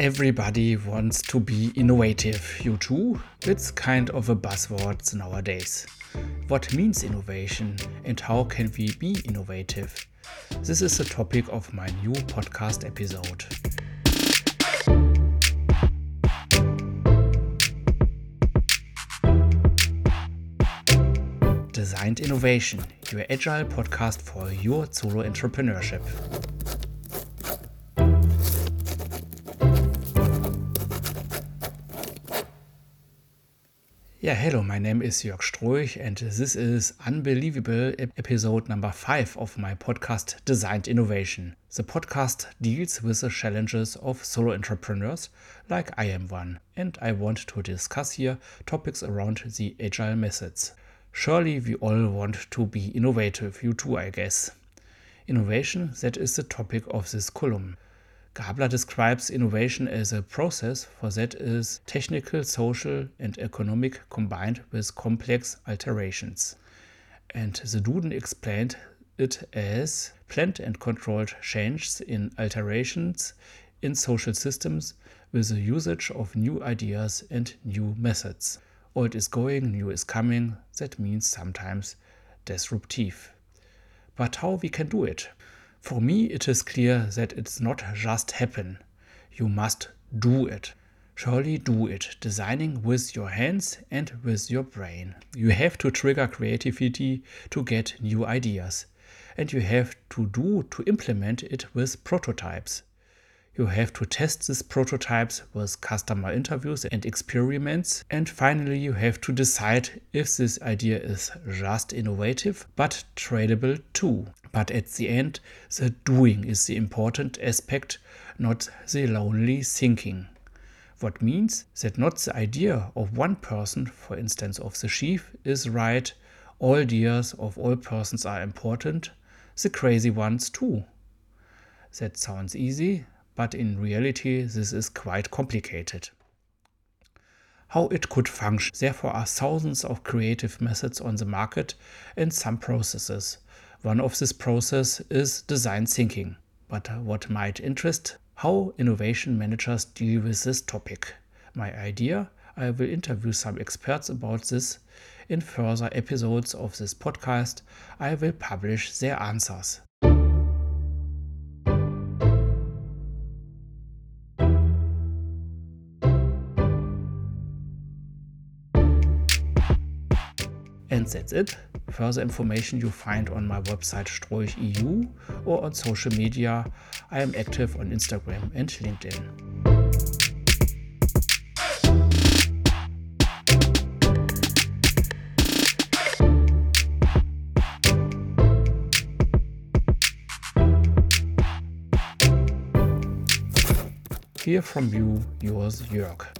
Everybody wants to be innovative. You too? It's kind of a buzzword nowadays. What means innovation and how can we be innovative? This is the topic of my new podcast episode. Designed Innovation, your agile podcast for your solo entrepreneurship. Yeah, hello, my name is Jörg Stroich, and this is Unbelievable episode number five of my podcast Designed Innovation. The podcast deals with the challenges of solo entrepreneurs, like I am one, and I want to discuss here topics around the agile methods. Surely we all want to be innovative, you too, I guess. Innovation, that is the topic of this column. Gabler describes innovation as a process for that is technical, social, and economic combined with complex alterations. And the Duden explained it as planned and controlled changes in alterations in social systems with the usage of new ideas and new methods. Old is going, new is coming, that means sometimes disruptive. But how we can do it? For me, it is clear that it's not just happen. You must do it. Surely do it, designing with your hands and with your brain. You have to trigger creativity to get new ideas. And you have to do to implement it with prototypes. You have to test these prototypes with customer interviews and experiments. And finally, you have to decide if this idea is just innovative but tradable too. But at the end, the doing is the important aspect, not the lonely thinking. What means that not the idea of one person, for instance of the sheaf, is right, all ideas of all persons are important, the crazy ones too. That sounds easy, but in reality this is quite complicated. How it could function. Therefore are thousands of creative methods on the market and some processes. One of this process is design thinking. But what might interest? How innovation managers deal with this topic. My idea? I will interview some experts about this. In further episodes of this podcast, I will publish their answers. And that's it. Further information you find on my website stroich.eu or on social media. I am active on Instagram and LinkedIn. Hear from you, yours Jörg.